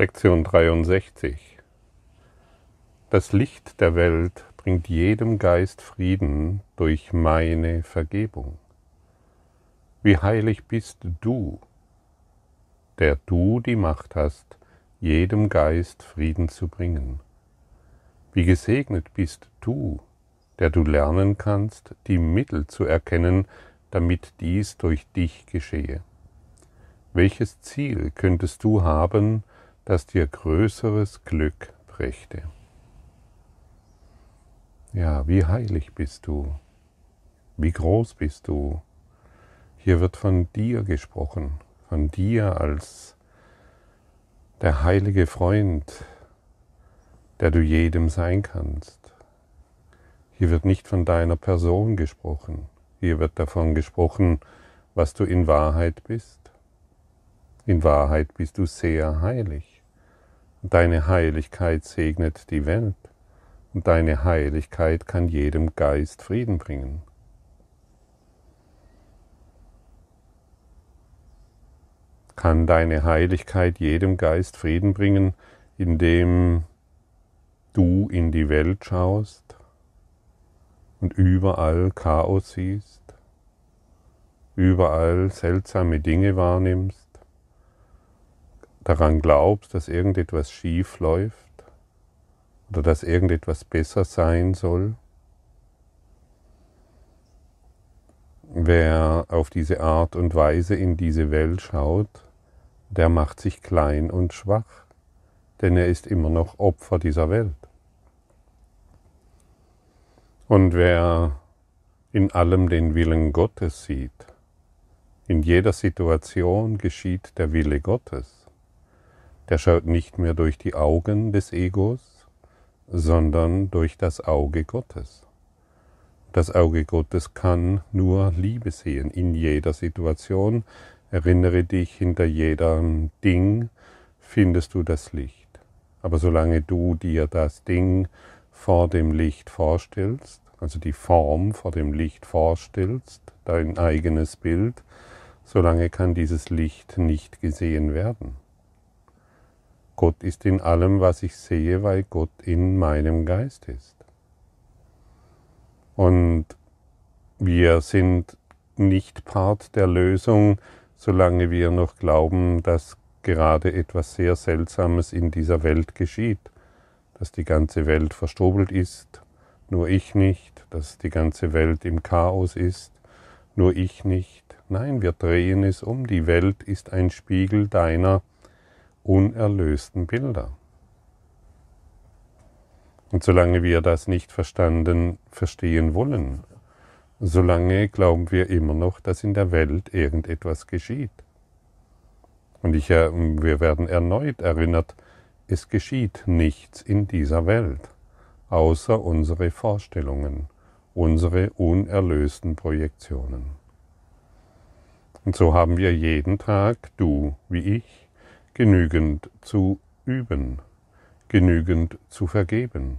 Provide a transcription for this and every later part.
Lektion 63. Das Licht der Welt bringt jedem Geist Frieden durch meine Vergebung. Wie heilig bist du, der du die Macht hast, jedem Geist Frieden zu bringen. Wie gesegnet bist du, der du lernen kannst, die Mittel zu erkennen, damit dies durch dich geschehe. Welches Ziel könntest du haben, das dir größeres Glück brächte. Ja, wie heilig bist du, wie groß bist du. Hier wird von dir gesprochen, von dir als der heilige Freund, der du jedem sein kannst. Hier wird nicht von deiner Person gesprochen, hier wird davon gesprochen, was du in Wahrheit bist. In Wahrheit bist du sehr heilig. Deine Heiligkeit segnet die Welt und deine Heiligkeit kann jedem Geist Frieden bringen. Kann deine Heiligkeit jedem Geist Frieden bringen, indem du in die Welt schaust und überall Chaos siehst, überall seltsame Dinge wahrnimmst, daran glaubst, dass irgendetwas schief läuft oder dass irgendetwas besser sein soll, wer auf diese Art und Weise in diese Welt schaut, der macht sich klein und schwach, denn er ist immer noch Opfer dieser Welt. Und wer in allem den Willen Gottes sieht, in jeder Situation geschieht der Wille Gottes, der schaut nicht mehr durch die Augen des Egos, sondern durch das Auge Gottes. Das Auge Gottes kann nur Liebe sehen in jeder Situation. Erinnere dich, hinter jedem Ding findest du das Licht. Aber solange du dir das Ding vor dem Licht vorstellst, also die Form vor dem Licht vorstellst, dein eigenes Bild, solange kann dieses Licht nicht gesehen werden. Gott ist in allem, was ich sehe, weil Gott in meinem Geist ist. Und wir sind nicht Part der Lösung, solange wir noch glauben, dass gerade etwas sehr Seltsames in dieser Welt geschieht, dass die ganze Welt verstrobelt ist, nur ich nicht, dass die ganze Welt im Chaos ist, nur ich nicht. Nein, wir drehen es um. Die Welt ist ein Spiegel deiner unerlösten Bilder. Und solange wir das nicht verstanden, verstehen wollen, solange glauben wir immer noch, dass in der Welt irgendetwas geschieht. Und ich, wir werden erneut erinnert, es geschieht nichts in dieser Welt, außer unsere Vorstellungen, unsere unerlösten Projektionen. Und so haben wir jeden Tag, du wie ich, genügend zu üben, genügend zu vergeben,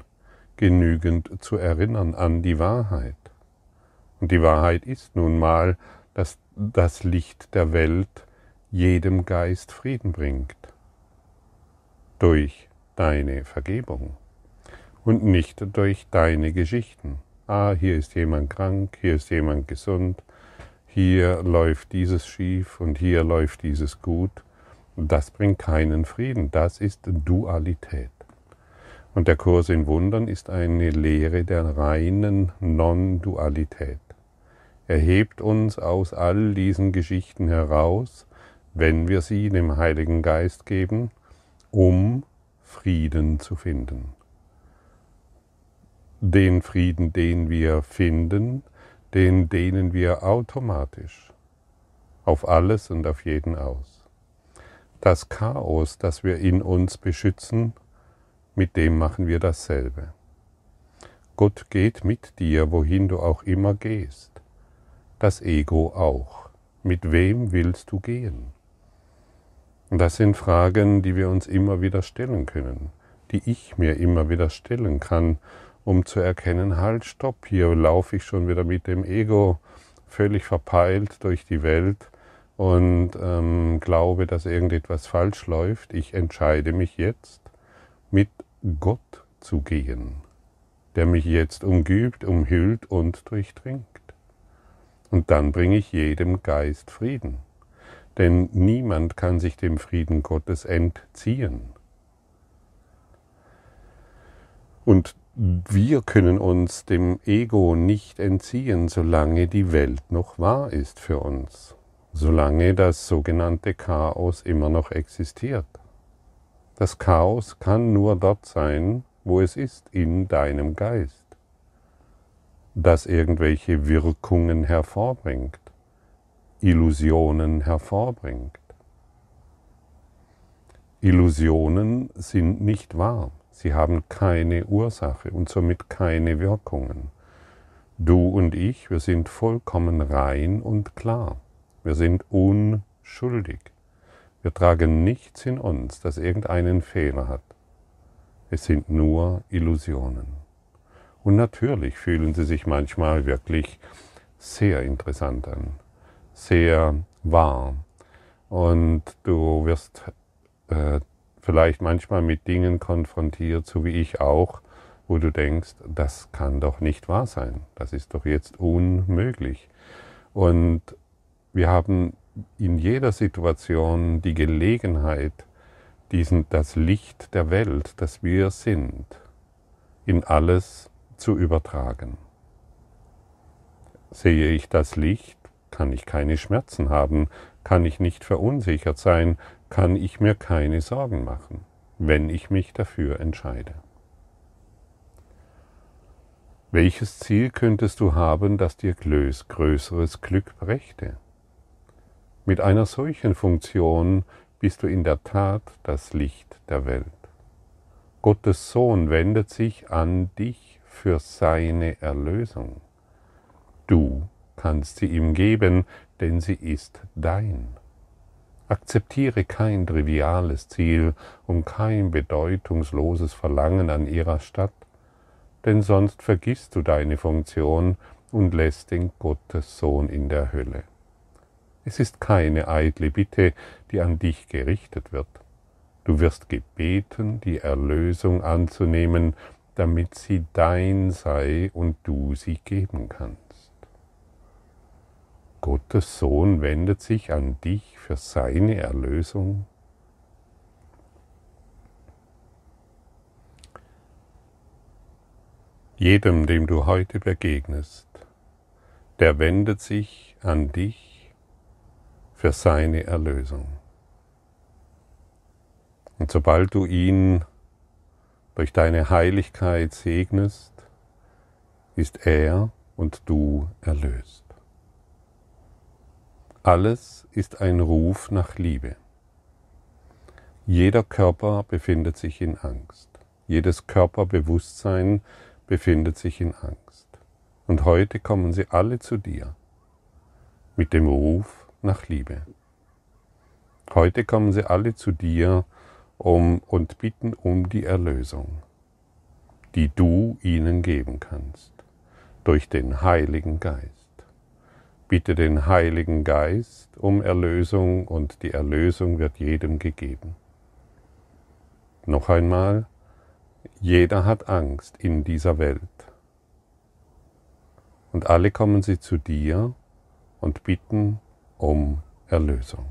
genügend zu erinnern an die Wahrheit. Und die Wahrheit ist nun mal, dass das Licht der Welt jedem Geist Frieden bringt. Durch deine Vergebung und nicht durch deine Geschichten. Ah, hier ist jemand krank, hier ist jemand gesund, hier läuft dieses schief und hier läuft dieses gut. Das bringt keinen Frieden, das ist Dualität. Und der Kurs in Wundern ist eine Lehre der reinen Non-Dualität. Er hebt uns aus all diesen Geschichten heraus, wenn wir sie dem Heiligen Geist geben, um Frieden zu finden. Den Frieden, den wir finden, den dehnen wir automatisch auf alles und auf jeden aus. Das Chaos, das wir in uns beschützen, mit dem machen wir dasselbe. Gott geht mit dir, wohin du auch immer gehst. Das Ego auch. Mit wem willst du gehen? Das sind Fragen, die wir uns immer wieder stellen können, die ich mir immer wieder stellen kann, um zu erkennen, halt, stopp, hier laufe ich schon wieder mit dem Ego völlig verpeilt durch die Welt und ähm, glaube, dass irgendetwas falsch läuft. Ich entscheide mich jetzt, mit Gott zu gehen, der mich jetzt umgibt, umhüllt und durchdringt. Und dann bringe ich jedem Geist Frieden. Denn niemand kann sich dem Frieden Gottes entziehen. Und wir können uns dem Ego nicht entziehen, solange die Welt noch wahr ist für uns, solange das sogenannte Chaos immer noch existiert. Das Chaos kann nur dort sein, wo es ist, in deinem Geist, das irgendwelche Wirkungen hervorbringt, Illusionen hervorbringt. Illusionen sind nicht wahr. Sie haben keine Ursache und somit keine Wirkungen. Du und ich, wir sind vollkommen rein und klar. Wir sind unschuldig. Wir tragen nichts in uns, das irgendeinen Fehler hat. Es sind nur Illusionen. Und natürlich fühlen sie sich manchmal wirklich sehr interessant an, sehr wahr. Und du wirst äh, vielleicht manchmal mit Dingen konfrontiert, so wie ich auch, wo du denkst, das kann doch nicht wahr sein, das ist doch jetzt unmöglich. Und wir haben in jeder Situation die Gelegenheit, diesen, das Licht der Welt, das wir sind, in alles zu übertragen. Sehe ich das Licht, kann ich keine Schmerzen haben, kann ich nicht verunsichert sein, kann ich mir keine Sorgen machen, wenn ich mich dafür entscheide. Welches Ziel könntest du haben, das dir größeres Glück brächte? Mit einer solchen Funktion bist du in der Tat das Licht der Welt. Gottes Sohn wendet sich an dich für seine Erlösung. Du kannst sie ihm geben, denn sie ist dein. Akzeptiere kein triviales Ziel und kein bedeutungsloses Verlangen an ihrer Stadt, denn sonst vergisst du deine Funktion und lässt den Gottessohn in der Hölle. Es ist keine eitle Bitte, die an dich gerichtet wird. Du wirst gebeten, die Erlösung anzunehmen, damit sie dein sei und du sie geben kannst. Gottes Sohn wendet sich an dich für seine Erlösung? Jedem, dem du heute begegnest, der wendet sich an dich für seine Erlösung. Und sobald du ihn durch deine Heiligkeit segnest, ist er und du erlöst. Alles ist ein Ruf nach Liebe. Jeder Körper befindet sich in Angst. Jedes Körperbewusstsein befindet sich in Angst. Und heute kommen sie alle zu dir mit dem Ruf nach Liebe. Heute kommen sie alle zu dir um, und bitten um die Erlösung, die du ihnen geben kannst durch den Heiligen Geist. Bitte den Heiligen Geist um Erlösung und die Erlösung wird jedem gegeben. Noch einmal, jeder hat Angst in dieser Welt. Und alle kommen sie zu dir und bitten um Erlösung.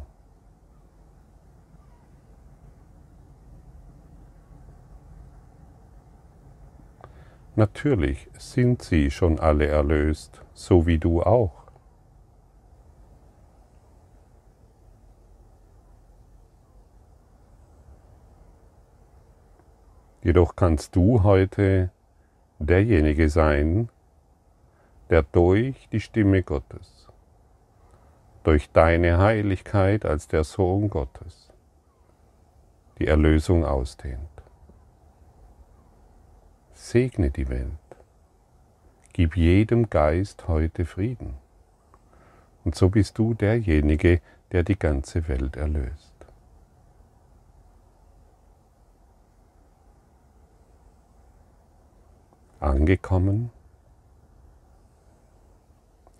Natürlich sind sie schon alle erlöst, so wie du auch. Jedoch kannst du heute derjenige sein, der durch die Stimme Gottes, durch deine Heiligkeit als der Sohn Gottes, die Erlösung ausdehnt. Segne die Welt. Gib jedem Geist heute Frieden. Und so bist du derjenige, der die ganze Welt erlöst. angekommen.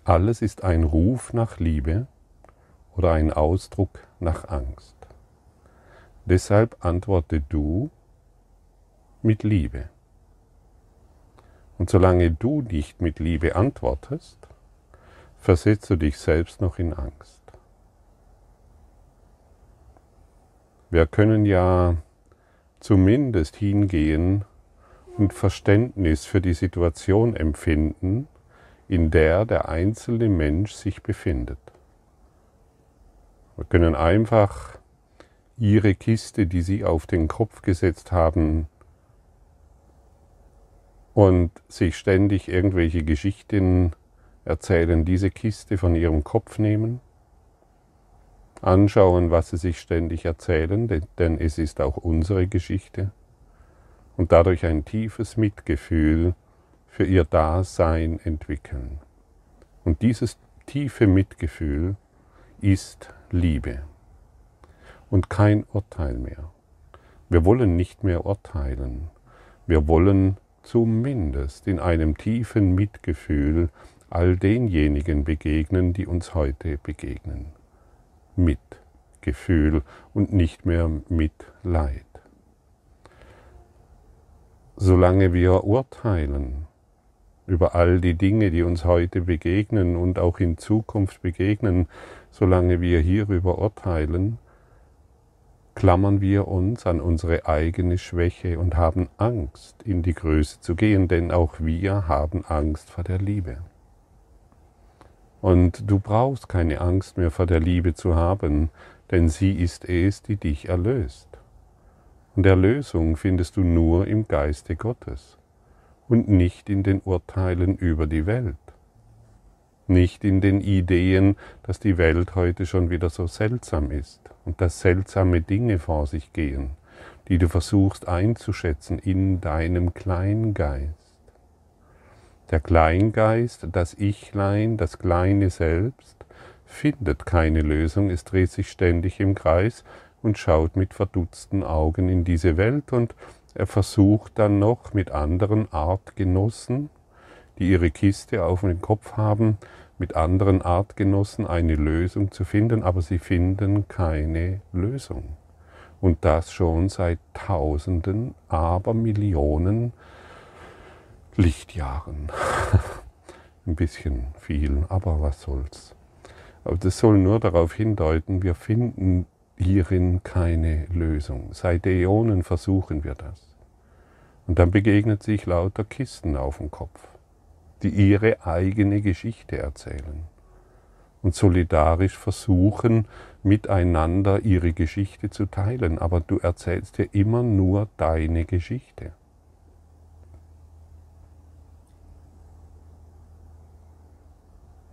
Alles ist ein Ruf nach Liebe oder ein Ausdruck nach Angst. Deshalb antworte du mit Liebe. Und solange du nicht mit Liebe antwortest, versetzt du dich selbst noch in Angst. Wir können ja zumindest hingehen und Verständnis für die Situation empfinden, in der der einzelne Mensch sich befindet. Wir können einfach ihre Kiste, die sie auf den Kopf gesetzt haben, und sich ständig irgendwelche Geschichten erzählen, diese Kiste von ihrem Kopf nehmen, anschauen, was sie sich ständig erzählen, denn es ist auch unsere Geschichte, und dadurch ein tiefes Mitgefühl für ihr Dasein entwickeln. Und dieses tiefe Mitgefühl ist Liebe und kein Urteil mehr. Wir wollen nicht mehr urteilen. Wir wollen zumindest in einem tiefen Mitgefühl all denjenigen begegnen, die uns heute begegnen. Mitgefühl und nicht mehr Mitleid. Solange wir urteilen über all die Dinge, die uns heute begegnen und auch in Zukunft begegnen, solange wir hierüber urteilen, klammern wir uns an unsere eigene Schwäche und haben Angst, in die Größe zu gehen, denn auch wir haben Angst vor der Liebe. Und du brauchst keine Angst mehr vor der Liebe zu haben, denn sie ist es, die dich erlöst. Und Erlösung findest du nur im Geiste Gottes und nicht in den Urteilen über die Welt nicht in den Ideen, dass die Welt heute schon wieder so seltsam ist und dass seltsame Dinge vor sich gehen, die du versuchst einzuschätzen in deinem Kleingeist. Der Kleingeist, das Ichlein, das kleine Selbst, findet keine Lösung, es dreht sich ständig im Kreis und schaut mit verdutzten Augen in diese Welt und er versucht dann noch mit anderen Artgenossen, die ihre Kiste auf dem Kopf haben, mit anderen Artgenossen eine Lösung zu finden, aber sie finden keine Lösung. Und das schon seit Tausenden, aber Millionen Lichtjahren. Ein bisschen viel, aber was soll's. Aber das soll nur darauf hindeuten, wir finden hierin keine Lösung. Seit Äonen versuchen wir das. Und dann begegnet sich lauter Kisten auf dem Kopf die ihre eigene Geschichte erzählen und solidarisch versuchen, miteinander ihre Geschichte zu teilen. Aber du erzählst dir immer nur deine Geschichte.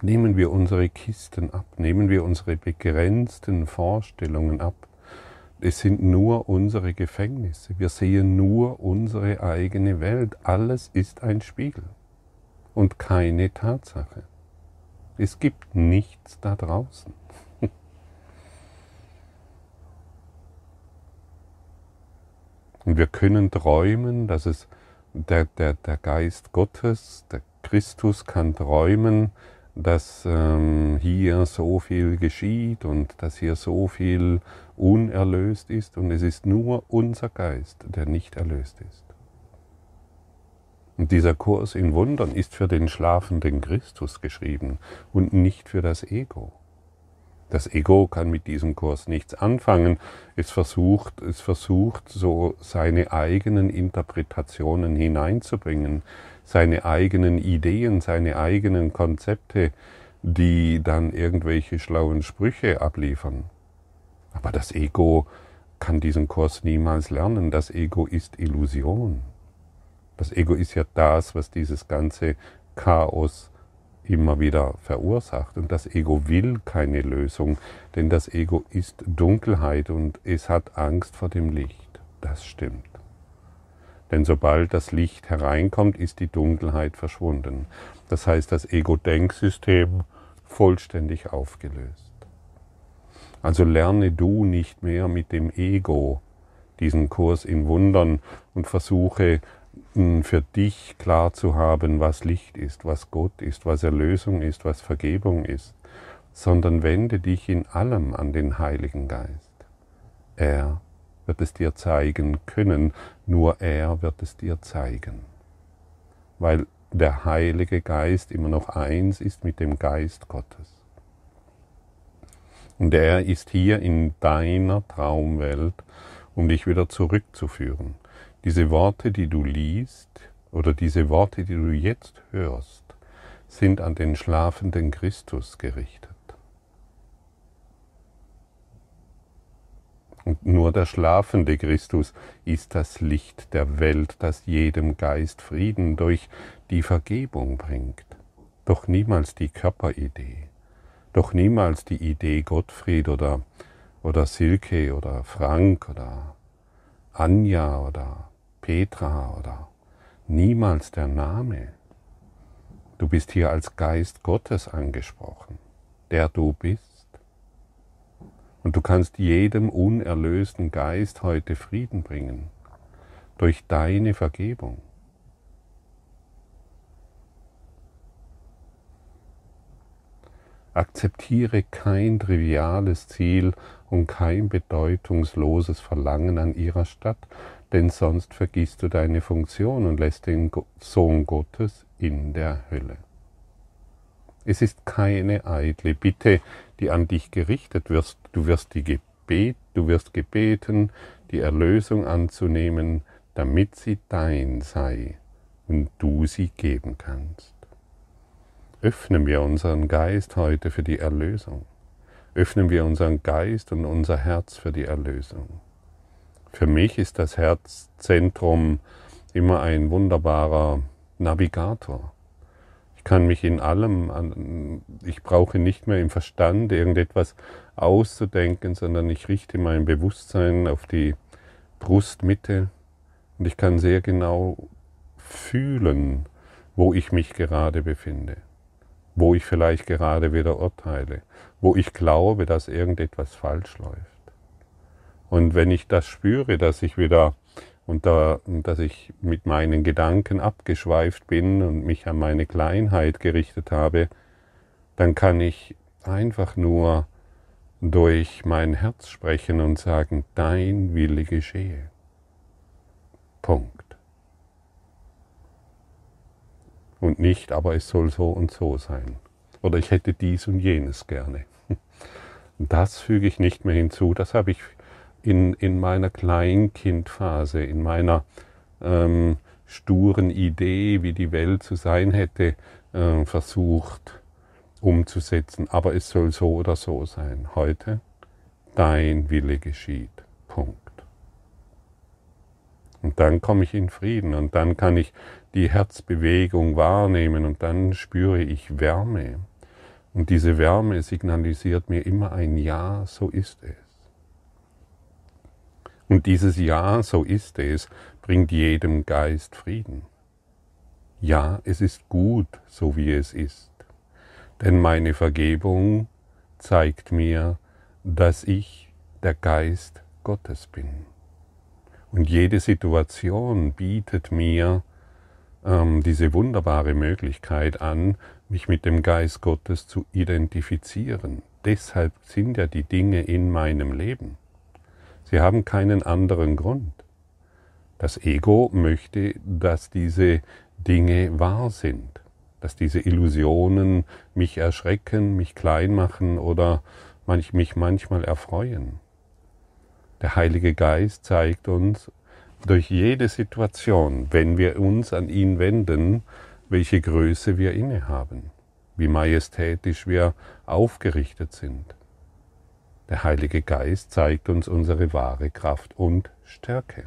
Nehmen wir unsere Kisten ab, nehmen wir unsere begrenzten Vorstellungen ab. Es sind nur unsere Gefängnisse. Wir sehen nur unsere eigene Welt. Alles ist ein Spiegel und keine Tatsache. Es gibt nichts da draußen. Und wir können träumen, dass es der, der, der Geist Gottes, der Christus kann träumen, dass ähm, hier so viel geschieht und dass hier so viel unerlöst ist und es ist nur unser Geist, der nicht erlöst ist. Und dieser Kurs in Wundern ist für den schlafenden Christus geschrieben und nicht für das Ego. Das Ego kann mit diesem Kurs nichts anfangen. Es versucht, es versucht, so seine eigenen Interpretationen hineinzubringen, seine eigenen Ideen, seine eigenen Konzepte, die dann irgendwelche schlauen Sprüche abliefern. Aber das Ego kann diesen Kurs niemals lernen. Das Ego ist Illusion. Das Ego ist ja das, was dieses ganze Chaos immer wieder verursacht. Und das Ego will keine Lösung, denn das Ego ist Dunkelheit und es hat Angst vor dem Licht. Das stimmt. Denn sobald das Licht hereinkommt, ist die Dunkelheit verschwunden. Das heißt, das Ego-Denksystem vollständig aufgelöst. Also lerne du nicht mehr mit dem Ego diesen Kurs in Wundern und versuche für dich klar zu haben, was Licht ist, was Gott ist, was Erlösung ist, was Vergebung ist, sondern wende dich in allem an den Heiligen Geist. Er wird es dir zeigen können, nur er wird es dir zeigen. Weil der Heilige Geist immer noch eins ist mit dem Geist Gottes. Und er ist hier in deiner Traumwelt, um dich wieder zurückzuführen. Diese Worte, die du liest, oder diese Worte, die du jetzt hörst, sind an den schlafenden Christus gerichtet. Und nur der schlafende Christus ist das Licht der Welt, das jedem Geist Frieden durch die Vergebung bringt. Doch niemals die Körperidee, doch niemals die Idee Gottfried oder, oder Silke oder Frank oder Anja oder Petra oder niemals der Name. Du bist hier als Geist Gottes angesprochen, der du bist und du kannst jedem unerlösten Geist heute Frieden bringen durch deine Vergebung. Akzeptiere kein triviales Ziel und kein bedeutungsloses Verlangen an ihrer Stadt, denn sonst vergisst du deine Funktion und lässt den Sohn Gottes in der Hölle. Es ist keine eitle Bitte, die an dich gerichtet wirst. Du wirst, die Gebet, du wirst gebeten, die Erlösung anzunehmen, damit sie dein sei und du sie geben kannst. Öffnen wir unseren Geist heute für die Erlösung. Öffnen wir unseren Geist und unser Herz für die Erlösung. Für mich ist das Herzzentrum immer ein wunderbarer Navigator kann mich in allem, ich brauche nicht mehr im Verstand irgendetwas auszudenken, sondern ich richte mein Bewusstsein auf die Brustmitte und ich kann sehr genau fühlen, wo ich mich gerade befinde, wo ich vielleicht gerade wieder urteile, wo ich glaube, dass irgendetwas falsch läuft. Und wenn ich das spüre, dass ich wieder und da, dass ich mit meinen Gedanken abgeschweift bin und mich an meine Kleinheit gerichtet habe, dann kann ich einfach nur durch mein Herz sprechen und sagen, dein Wille geschehe. Punkt. Und nicht, aber es soll so und so sein. Oder ich hätte dies und jenes gerne. Das füge ich nicht mehr hinzu, das habe ich in, in meiner Kleinkindphase, in meiner ähm, sturen Idee, wie die Welt zu sein hätte, äh, versucht umzusetzen. Aber es soll so oder so sein. Heute, dein Wille geschieht. Punkt. Und dann komme ich in Frieden und dann kann ich die Herzbewegung wahrnehmen und dann spüre ich Wärme. Und diese Wärme signalisiert mir immer ein Ja, so ist es. Und dieses Ja, so ist es, bringt jedem Geist Frieden. Ja, es ist gut, so wie es ist. Denn meine Vergebung zeigt mir, dass ich der Geist Gottes bin. Und jede Situation bietet mir ähm, diese wunderbare Möglichkeit an, mich mit dem Geist Gottes zu identifizieren. Deshalb sind ja die Dinge in meinem Leben. Sie haben keinen anderen Grund. Das Ego möchte, dass diese Dinge wahr sind, dass diese Illusionen mich erschrecken, mich klein machen oder mich manchmal erfreuen. Der Heilige Geist zeigt uns durch jede Situation, wenn wir uns an ihn wenden, welche Größe wir innehaben, wie majestätisch wir aufgerichtet sind. Der Heilige Geist zeigt uns unsere wahre Kraft und Stärke.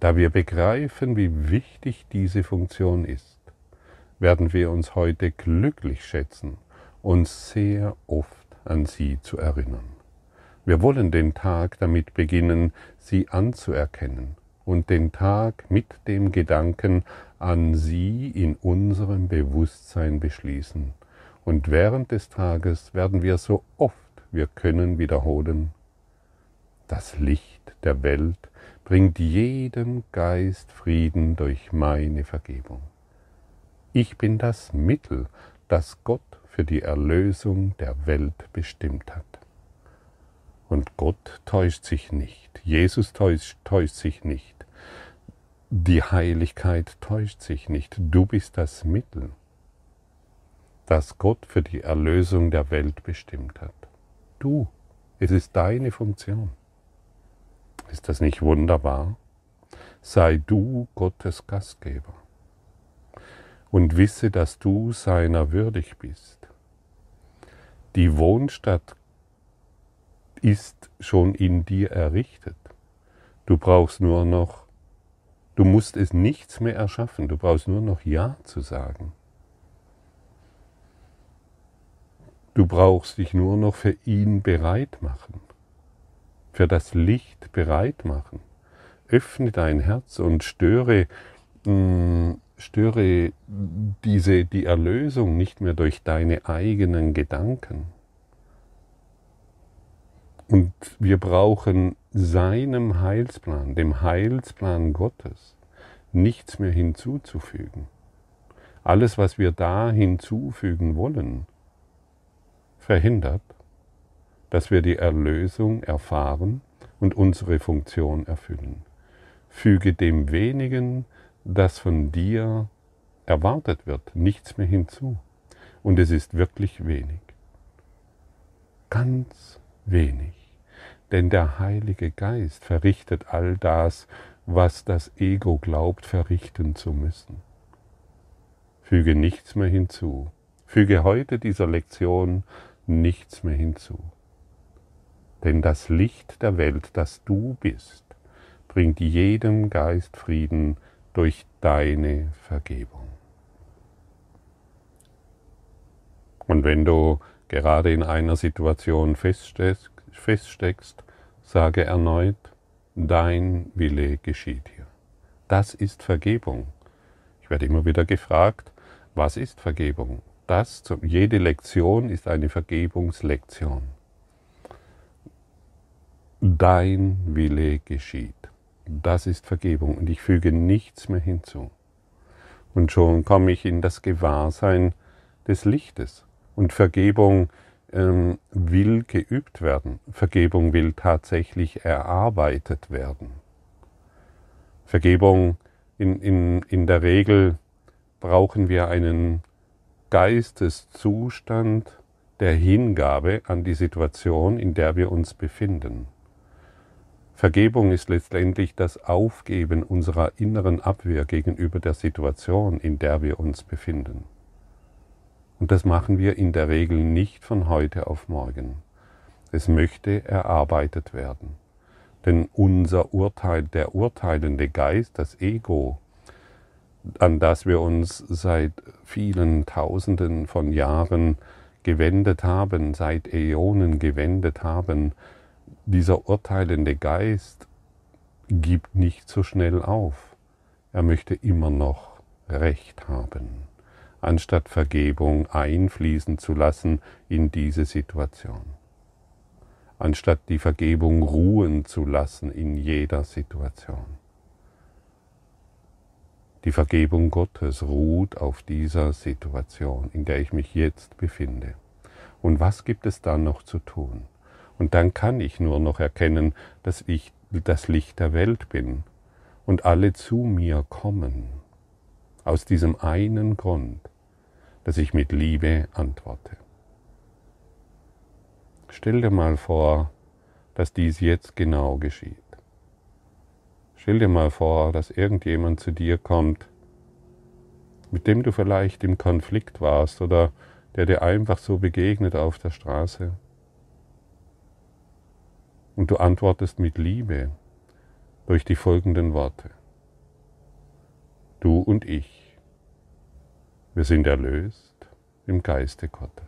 Da wir begreifen, wie wichtig diese Funktion ist, werden wir uns heute glücklich schätzen, uns sehr oft an sie zu erinnern. Wir wollen den Tag damit beginnen, sie anzuerkennen und den Tag mit dem Gedanken an sie in unserem Bewusstsein beschließen und während des Tages werden wir so oft wir können wiederholen, das Licht der Welt bringt jedem Geist Frieden durch meine Vergebung. Ich bin das Mittel, das Gott für die Erlösung der Welt bestimmt hat. Und Gott täuscht sich nicht, Jesus täuscht, täuscht sich nicht, die Heiligkeit täuscht sich nicht, du bist das Mittel, das Gott für die Erlösung der Welt bestimmt hat. Du, es ist deine Funktion. Ist das nicht wunderbar? Sei du Gottes Gastgeber und wisse, dass du seiner würdig bist. Die Wohnstadt ist schon in dir errichtet. Du brauchst nur noch, du musst es nichts mehr erschaffen, du brauchst nur noch Ja zu sagen. Du brauchst dich nur noch für ihn bereit machen, für das Licht bereit machen. Öffne dein Herz und störe mm, störe diese, die Erlösung nicht mehr durch deine eigenen Gedanken. Und wir brauchen seinem Heilsplan, dem Heilsplan Gottes, nichts mehr hinzuzufügen. Alles, was wir da hinzufügen wollen, verhindert, dass wir die Erlösung erfahren und unsere Funktion erfüllen. Füge dem wenigen, das von dir erwartet wird, nichts mehr hinzu. Und es ist wirklich wenig. Ganz wenig. Denn der Heilige Geist verrichtet all das, was das Ego glaubt verrichten zu müssen. Füge nichts mehr hinzu. Füge heute dieser Lektion nichts mehr hinzu. Denn das Licht der Welt, das du bist, bringt jedem Geist Frieden, durch deine Vergebung. Und wenn du gerade in einer Situation feststeckst, sage erneut, dein Wille geschieht hier. Das ist Vergebung. Ich werde immer wieder gefragt, was ist Vergebung? Das, jede Lektion ist eine Vergebungslektion. Dein Wille geschieht. Das ist Vergebung und ich füge nichts mehr hinzu. Und schon komme ich in das Gewahrsein des Lichtes. Und Vergebung ähm, will geübt werden. Vergebung will tatsächlich erarbeitet werden. Vergebung in, in, in der Regel brauchen wir einen Geisteszustand der Hingabe an die Situation, in der wir uns befinden. Vergebung ist letztendlich das Aufgeben unserer inneren Abwehr gegenüber der Situation, in der wir uns befinden. Und das machen wir in der Regel nicht von heute auf morgen. Es möchte erarbeitet werden. Denn unser Urteil, der urteilende Geist, das Ego, an das wir uns seit vielen Tausenden von Jahren gewendet haben, seit Äonen gewendet haben, dieser urteilende Geist gibt nicht so schnell auf. Er möchte immer noch Recht haben, anstatt Vergebung einfließen zu lassen in diese Situation. Anstatt die Vergebung ruhen zu lassen in jeder Situation. Die Vergebung Gottes ruht auf dieser Situation, in der ich mich jetzt befinde. Und was gibt es dann noch zu tun? Und dann kann ich nur noch erkennen, dass ich das Licht der Welt bin und alle zu mir kommen. Aus diesem einen Grund, dass ich mit Liebe antworte. Stell dir mal vor, dass dies jetzt genau geschieht. Stell dir mal vor, dass irgendjemand zu dir kommt, mit dem du vielleicht im Konflikt warst oder der dir einfach so begegnet auf der Straße und du antwortest mit Liebe durch die folgenden Worte. Du und ich, wir sind erlöst im Geiste Gottes.